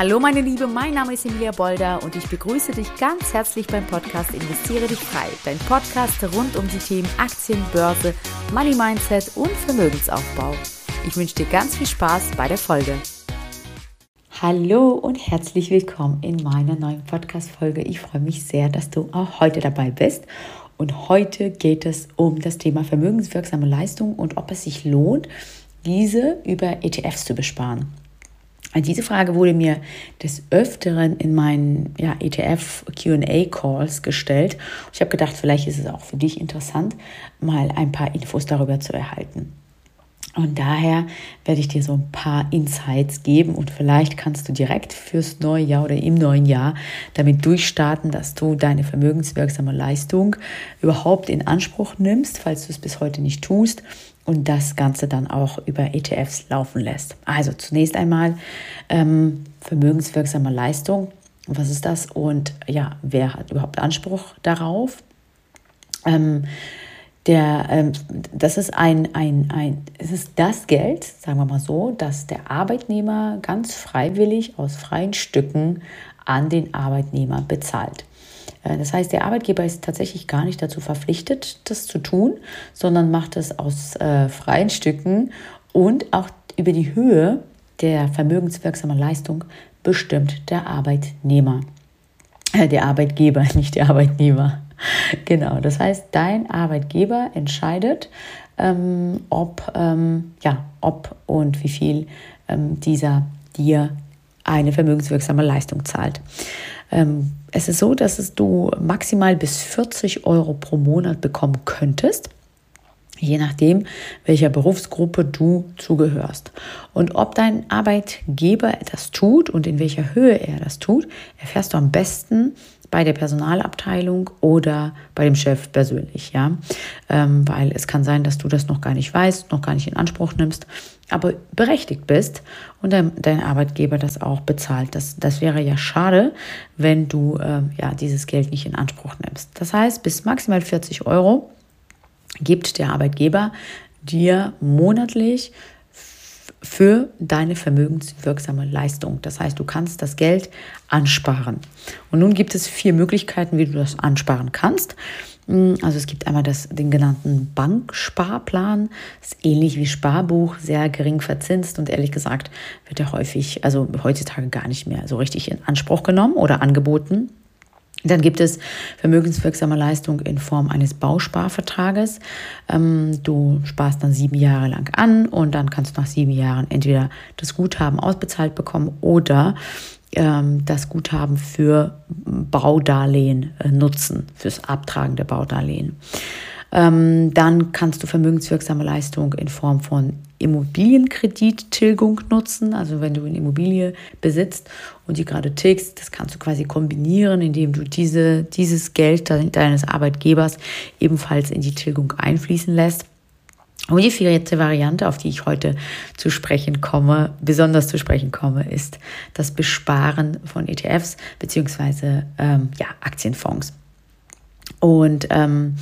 Hallo meine Liebe, mein Name ist Emilia Bolder und ich begrüße dich ganz herzlich beim Podcast Investiere dich frei. Dein Podcast rund um die Themen Aktien, Börse, Money Mindset und Vermögensaufbau. Ich wünsche dir ganz viel Spaß bei der Folge. Hallo und herzlich willkommen in meiner neuen Podcast-Folge. Ich freue mich sehr, dass du auch heute dabei bist. Und heute geht es um das Thema vermögenswirksame Leistung und ob es sich lohnt, diese über ETFs zu besparen. Diese Frage wurde mir des Öfteren in meinen ja, ETF-QA-Calls gestellt. Ich habe gedacht, vielleicht ist es auch für dich interessant, mal ein paar Infos darüber zu erhalten. Und daher werde ich dir so ein paar Insights geben und vielleicht kannst du direkt fürs neue Jahr oder im neuen Jahr damit durchstarten, dass du deine vermögenswirksame Leistung überhaupt in Anspruch nimmst, falls du es bis heute nicht tust und das Ganze dann auch über ETFs laufen lässt. Also zunächst einmal ähm, vermögenswirksame Leistung. Was ist das? Und ja, wer hat überhaupt Anspruch darauf? Ähm, der, ähm, das ist ein, ein, ein, es ist das Geld, sagen wir mal so, das der Arbeitnehmer ganz freiwillig aus freien Stücken an den Arbeitnehmer bezahlt. Äh, das heißt, der Arbeitgeber ist tatsächlich gar nicht dazu verpflichtet, das zu tun, sondern macht es aus äh, freien Stücken und auch über die Höhe der vermögenswirksamen Leistung bestimmt der Arbeitnehmer. Äh, der Arbeitgeber, nicht der Arbeitnehmer. Genau, das heißt, dein Arbeitgeber entscheidet, ähm, ob, ähm, ja, ob und wie viel ähm, dieser dir eine vermögenswirksame Leistung zahlt. Ähm, es ist so, dass es du maximal bis 40 Euro pro Monat bekommen könntest je nachdem, welcher Berufsgruppe du zugehörst. Und ob dein Arbeitgeber das tut und in welcher Höhe er das tut, erfährst du am besten bei der Personalabteilung oder bei dem Chef persönlich, ja, ähm, weil es kann sein, dass du das noch gar nicht weißt, noch gar nicht in Anspruch nimmst, aber berechtigt bist und dein, dein Arbeitgeber das auch bezahlt. Das, das wäre ja schade, wenn du äh, ja dieses Geld nicht in Anspruch nimmst. Das heißt, bis maximal 40 Euro gibt der Arbeitgeber dir monatlich für deine vermögenswirksame Leistung. Das heißt, du kannst das Geld ansparen. Und nun gibt es vier Möglichkeiten, wie du das ansparen kannst. Hm, also es gibt einmal das, den genannten Banksparplan, das ist ähnlich wie Sparbuch, sehr gering verzinst und ehrlich gesagt wird er häufig, also heutzutage gar nicht mehr so richtig in Anspruch genommen oder angeboten. Dann gibt es vermögenswirksame Leistung in Form eines Bausparvertrages. Ähm, du sparst dann sieben Jahre lang an und dann kannst du nach sieben Jahren entweder das Guthaben ausbezahlt bekommen oder ähm, das Guthaben für Baudarlehen äh, nutzen, fürs Abtragen der Baudarlehen. Ähm, dann kannst du vermögenswirksame Leistung in Form von Immobilienkredittilgung nutzen. Also wenn du eine Immobilie besitzt und die gerade tilgst, das kannst du quasi kombinieren, indem du diese, dieses Geld deines Arbeitgebers ebenfalls in die Tilgung einfließen lässt. Und die vierte Variante, auf die ich heute zu sprechen komme, besonders zu sprechen komme, ist das Besparen von ETFs beziehungsweise ähm, ja, Aktienfonds. Und ähm,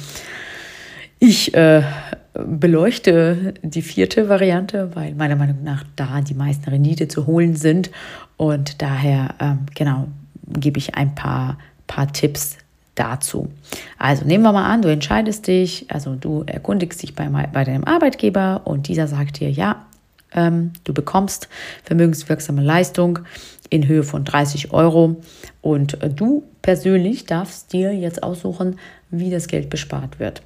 ich äh, beleuchte die vierte Variante, weil meiner Meinung nach da die meisten Rendite zu holen sind. Und daher, ähm, genau, gebe ich ein paar, paar Tipps dazu. Also nehmen wir mal an, du entscheidest dich, also du erkundigst dich bei, bei deinem Arbeitgeber und dieser sagt dir, ja, ähm, du bekommst vermögenswirksame Leistung in Höhe von 30 Euro und du persönlich darfst dir jetzt aussuchen, wie das Geld bespart wird.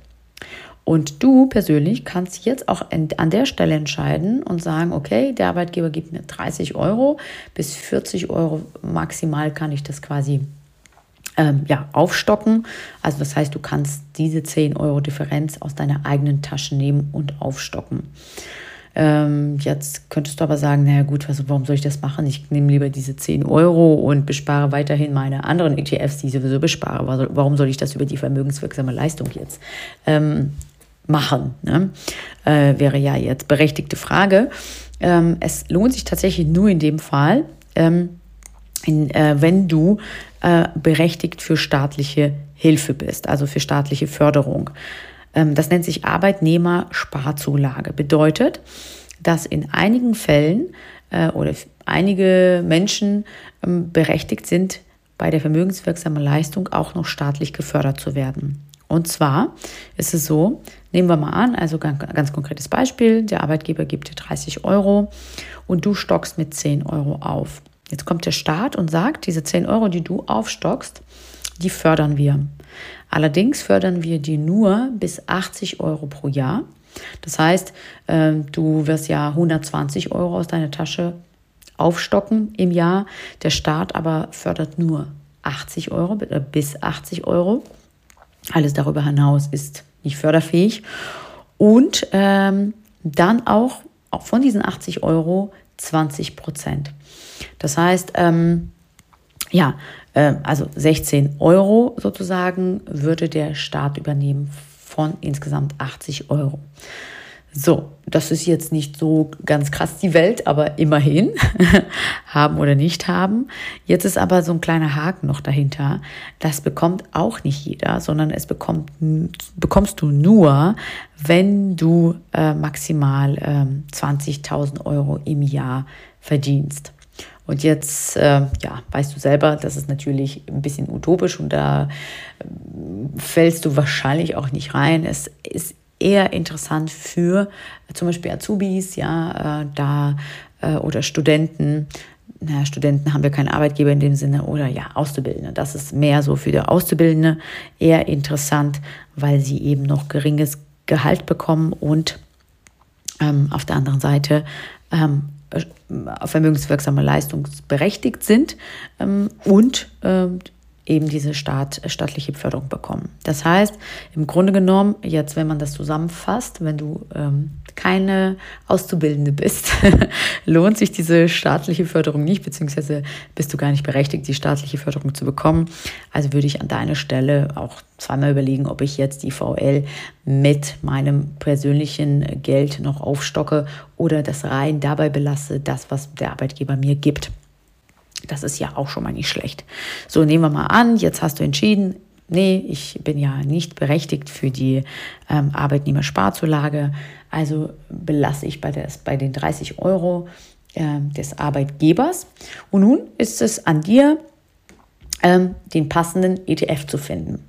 Und du persönlich kannst jetzt auch an der Stelle entscheiden und sagen, okay, der Arbeitgeber gibt mir 30 Euro bis 40 Euro maximal kann ich das quasi ähm, ja, aufstocken. Also das heißt, du kannst diese 10 Euro Differenz aus deiner eigenen Tasche nehmen und aufstocken. Ähm, jetzt könntest du aber sagen, naja gut, was, warum soll ich das machen? Ich nehme lieber diese 10 Euro und bespare weiterhin meine anderen ETFs, die ich sowieso bespare. Warum soll ich das über die vermögenswirksame Leistung jetzt ähm, machen? Ne? Äh, wäre ja jetzt berechtigte Frage. Ähm, es lohnt sich tatsächlich nur in dem Fall, ähm, in, äh, wenn du äh, berechtigt für staatliche Hilfe bist, also für staatliche Förderung. Ähm, das nennt sich Arbeitnehmersparzulage. Bedeutet, dass in einigen Fällen äh, oder einige Menschen ähm, berechtigt sind, bei der vermögenswirksamen Leistung auch noch staatlich gefördert zu werden. Und zwar ist es so, nehmen wir mal an, also ganz, ganz konkretes Beispiel, der Arbeitgeber gibt dir 30 Euro und du stockst mit 10 Euro auf. Jetzt kommt der Staat und sagt, diese 10 Euro, die du aufstockst, die fördern wir. Allerdings fördern wir die nur bis 80 Euro pro Jahr. Das heißt, ähm, du wirst ja 120 Euro aus deiner Tasche aufstocken im Jahr. Der Staat aber fördert nur 80 Euro äh, bis 80 Euro. Alles darüber hinaus ist nicht förderfähig. Und ähm, dann auch, auch von diesen 80 Euro 20 Prozent. Das heißt, ähm, ja, äh, also 16 Euro sozusagen würde der Staat übernehmen von insgesamt 80 Euro. So, das ist jetzt nicht so ganz krass die Welt, aber immerhin haben oder nicht haben. Jetzt ist aber so ein kleiner Haken noch dahinter. Das bekommt auch nicht jeder, sondern es bekommt, bekommst du nur, wenn du äh, maximal äh, 20.000 Euro im Jahr verdienst. Und jetzt, äh, ja, weißt du selber, das ist natürlich ein bisschen utopisch und da äh, fällst du wahrscheinlich auch nicht rein. Es ist eher interessant für zum Beispiel Azubis, ja, äh, da äh, oder Studenten. Na, Studenten haben wir keinen Arbeitgeber in dem Sinne oder ja, Auszubildende. Das ist mehr so für die Auszubildende eher interessant, weil sie eben noch geringes Gehalt bekommen und ähm, auf der anderen Seite ähm, äh, vermögenswirksame leistungsberechtigt sind ähm, und eben diese Staat, staatliche Förderung bekommen. Das heißt, im Grunde genommen, jetzt wenn man das zusammenfasst, wenn du ähm, keine Auszubildende bist, lohnt sich diese staatliche Förderung nicht, beziehungsweise bist du gar nicht berechtigt, die staatliche Förderung zu bekommen. Also würde ich an deiner Stelle auch zweimal überlegen, ob ich jetzt die VL mit meinem persönlichen Geld noch aufstocke oder das rein dabei belasse, das, was der Arbeitgeber mir gibt. Das ist ja auch schon mal nicht schlecht. So, nehmen wir mal an, jetzt hast du entschieden, nee, ich bin ja nicht berechtigt für die ähm, Arbeitnehmersparzulage, also belasse ich bei, des, bei den 30 Euro äh, des Arbeitgebers. Und nun ist es an dir, ähm, den passenden ETF zu finden.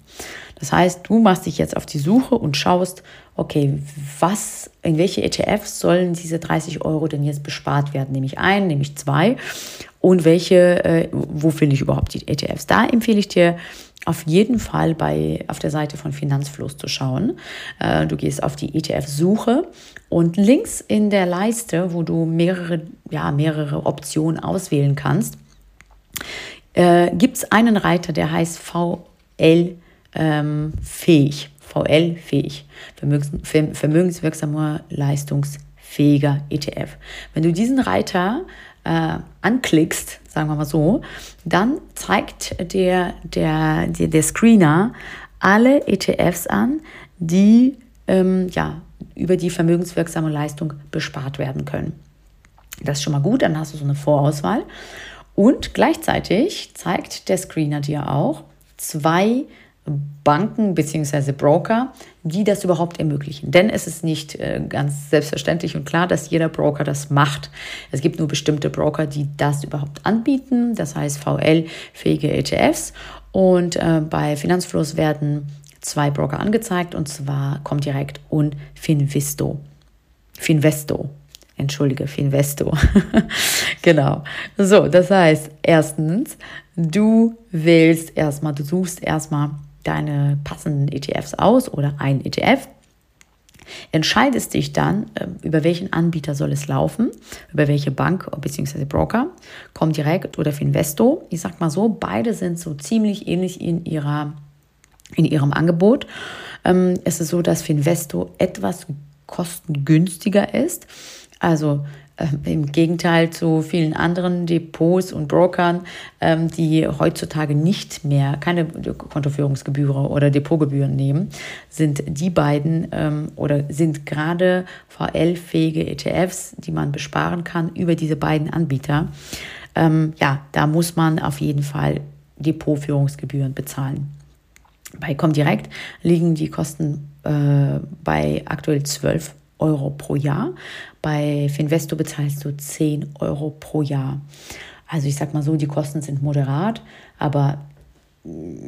Das heißt, du machst dich jetzt auf die Suche und schaust, okay, was, in welche ETFs sollen diese 30 Euro denn jetzt bespart werden? Nehme ich ein, nehme ich zwei und welche, äh, wo finde ich überhaupt die ETFs? Da empfehle ich dir auf jeden Fall bei, auf der Seite von Finanzfluss zu schauen. Äh, du gehst auf die ETF-Suche und links in der Leiste, wo du mehrere, ja, mehrere Optionen auswählen kannst, äh, gibt es einen Reiter, der heißt VL ähm, fähig. VL fähig. Vermögens, vermögenswirksamer leistungsfähiger ETF. Wenn du diesen Reiter äh, anklickst, sagen wir mal so, dann zeigt der, der, der, der Screener alle ETFs an, die ähm, ja, über die vermögenswirksame Leistung bespart werden können. Das ist schon mal gut, dann hast du so eine Vorauswahl. Und gleichzeitig zeigt der Screener dir auch zwei Banken bzw. Broker, die das überhaupt ermöglichen. Denn es ist nicht äh, ganz selbstverständlich und klar, dass jeder Broker das macht. Es gibt nur bestimmte Broker, die das überhaupt anbieten, das heißt VL-fähige ETFs. Und äh, bei Finanzfluss werden zwei Broker angezeigt und zwar Comdirect und Finvisto. Finvesto. Entschuldige, Finvesto. genau. So, das heißt, erstens, du wählst erstmal, du suchst erstmal deine passenden ETFs aus oder ein ETF. Entscheidest dich dann, ähm, über welchen Anbieter soll es laufen, über welche Bank bzw. Broker, kommt direkt oder Finvesto. Ich sag mal so, beide sind so ziemlich ähnlich in, ihrer, in ihrem Angebot. Ähm, es ist so, dass Finvesto etwas kostengünstiger ist. Also Im Gegenteil zu vielen anderen Depots und Brokern, ähm, die heutzutage nicht mehr keine Kontoführungsgebühren oder Depotgebühren nehmen, sind die beiden ähm, oder sind gerade VL-fähige ETFs, die man besparen kann über diese beiden Anbieter. ja, da muss man auf jeden Fall Depotführungsgebühren bezahlen. Bei Comdirect liegen die Kosten äh, bei aktuell 12 Euro pro Jahr. Bei Finvesto bezahlst du 10 Euro pro Jahr. Also ich sag mal so, die Kosten sind moderat, aber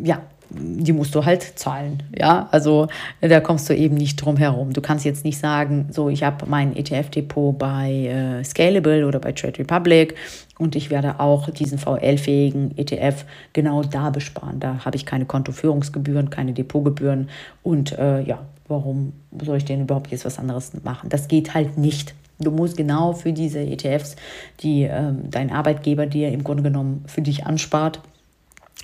ja, die musst du halt zahlen. Ja, also da kommst du eben nicht drum herum. Du kannst jetzt nicht sagen, so, ich habe mein ETF-Depot bei äh, Scalable oder bei Trade Republic und ich werde auch diesen VL-fähigen ETF genau da besparen. Da habe ich keine Kontoführungsgebühren, keine Depotgebühren und äh, ja, warum soll ich denn überhaupt jetzt was anderes machen? Das geht halt nicht. Du musst genau für diese ETFs, die ähm, dein Arbeitgeber dir im Grunde genommen für dich anspart,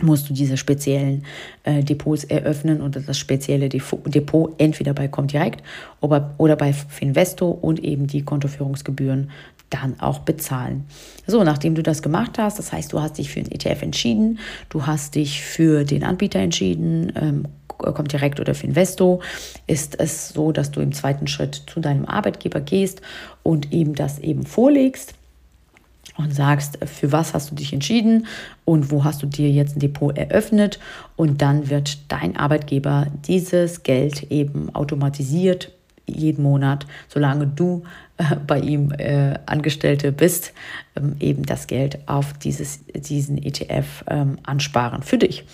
musst du diese speziellen äh, Depots eröffnen und das spezielle Depot entweder bei Comdirect oder, oder bei Finvesto und eben die Kontoführungsgebühren dann auch bezahlen. So, nachdem du das gemacht hast, das heißt, du hast dich für einen ETF entschieden, du hast dich für den Anbieter entschieden, ähm, kommt direkt oder für Investo, ist es so, dass du im zweiten Schritt zu deinem Arbeitgeber gehst und ihm das eben vorlegst und sagst, für was hast du dich entschieden und wo hast du dir jetzt ein Depot eröffnet und dann wird dein Arbeitgeber dieses Geld eben automatisiert jeden Monat, solange du äh, bei ihm äh, Angestellte bist, ähm, eben das Geld auf dieses, diesen ETF ähm, ansparen für dich.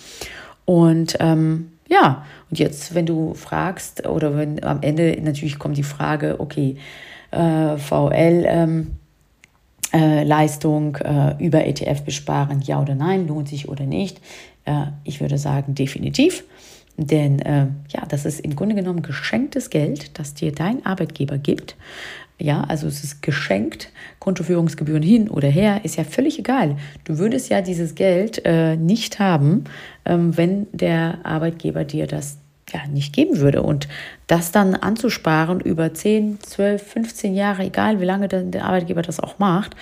Und ähm, ja, und jetzt, wenn du fragst oder wenn am Ende natürlich kommt die Frage, okay, äh, VL, ähm, äh, Leistung äh, über ETF besparen, ja oder nein, lohnt sich oder nicht? Äh, ich würde sagen, definitiv. Denn äh, ja, das ist im Grunde genommen geschenktes Geld, das dir dein Arbeitgeber gibt. Ja, also es ist geschenkt, Kontoführungsgebühren hin oder her, ist ja völlig egal. Du würdest ja dieses Geld äh, nicht haben, ähm, wenn der Arbeitgeber dir das ja, nicht geben würde. Und das dann anzusparen über 10, 12, 15 Jahre, egal wie lange der Arbeitgeber das auch macht,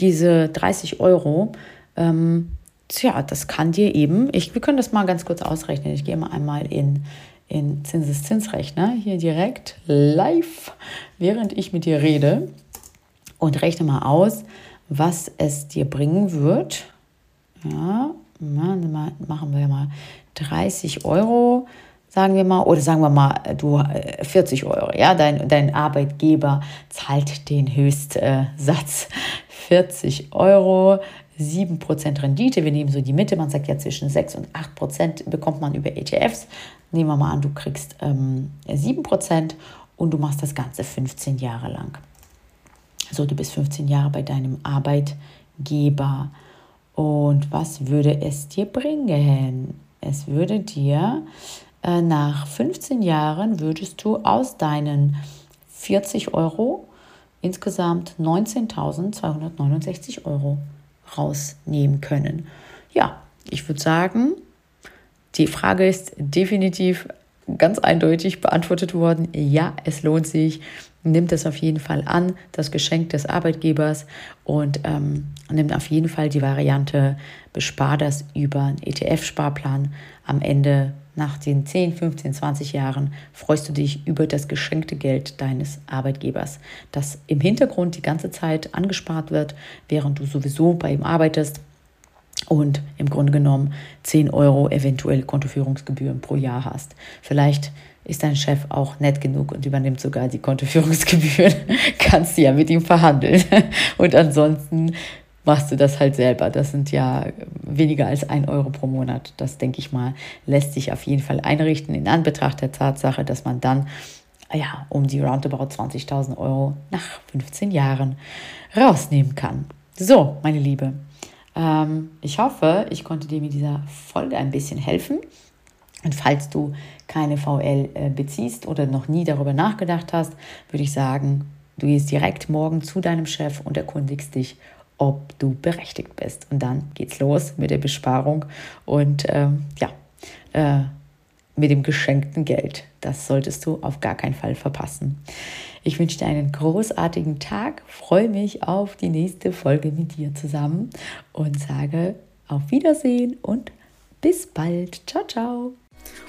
diese 30 Euro, ähm, tja, das kann dir eben, ich, wir können das mal ganz kurz ausrechnen. Ich gehe mal einmal in, in Zinseszinsrechner, hier direkt live, während ich mit dir rede. Und rechne mal aus, was es dir bringen wird. Ja, machen wir mal 30 Euro sagen wir mal, oder sagen wir mal, du 40 äh, Euro, ja, dein, dein Arbeitgeber zahlt den Höchstsatz. 40 Euro, 7% Rendite, wir nehmen so die Mitte, man sagt ja zwischen 6 und 8% bekommt man über ETFs. Nehmen wir mal an, du kriegst ähm, 7% und du machst das Ganze 15 Jahre lang. So, du bist 15 Jahre bei deinem Arbeitgeber. Und was würde es dir bringen? Es würde dir äh, nach 15 Jahren würdest du aus deinen 40 Euro insgesamt 19.269 Euro rausnehmen können. Ja, ich würde sagen, die Frage ist definitiv ganz eindeutig beantwortet worden. Ja, es lohnt sich. Nimmt es auf jeden Fall an, das Geschenk des Arbeitgebers und ähm, nimmt auf jeden Fall die Variante, bespar das über einen ETF-Sparplan. Am Ende nach den 10, 15, 20 Jahren freust du dich über das geschenkte Geld deines Arbeitgebers, das im Hintergrund die ganze Zeit angespart wird, während du sowieso bei ihm arbeitest und im Grunde genommen 10 Euro eventuell Kontoführungsgebühren pro Jahr hast. Vielleicht ist dein Chef auch nett genug und übernimmt sogar die Kontoführungsgebühren, kannst du ja mit ihm verhandeln. Und ansonsten machst du das halt selber. Das sind ja weniger als ein Euro pro Monat. Das, denke ich mal, lässt sich auf jeden Fall einrichten in Anbetracht der Tatsache, dass man dann ja, um die roundabout 20.000 Euro nach 15 Jahren rausnehmen kann. So, meine Liebe, ähm, ich hoffe, ich konnte dir mit dieser Folge ein bisschen helfen. Und falls du keine VL äh, beziehst oder noch nie darüber nachgedacht hast, würde ich sagen, du gehst direkt morgen zu deinem Chef und erkundigst dich, ob du berechtigt bist. Und dann geht's los mit der Besparung und ähm, ja, äh, mit dem geschenkten Geld. Das solltest du auf gar keinen Fall verpassen. Ich wünsche dir einen großartigen Tag, freue mich auf die nächste Folge mit dir zusammen und sage auf Wiedersehen und bis bald. Ciao, ciao.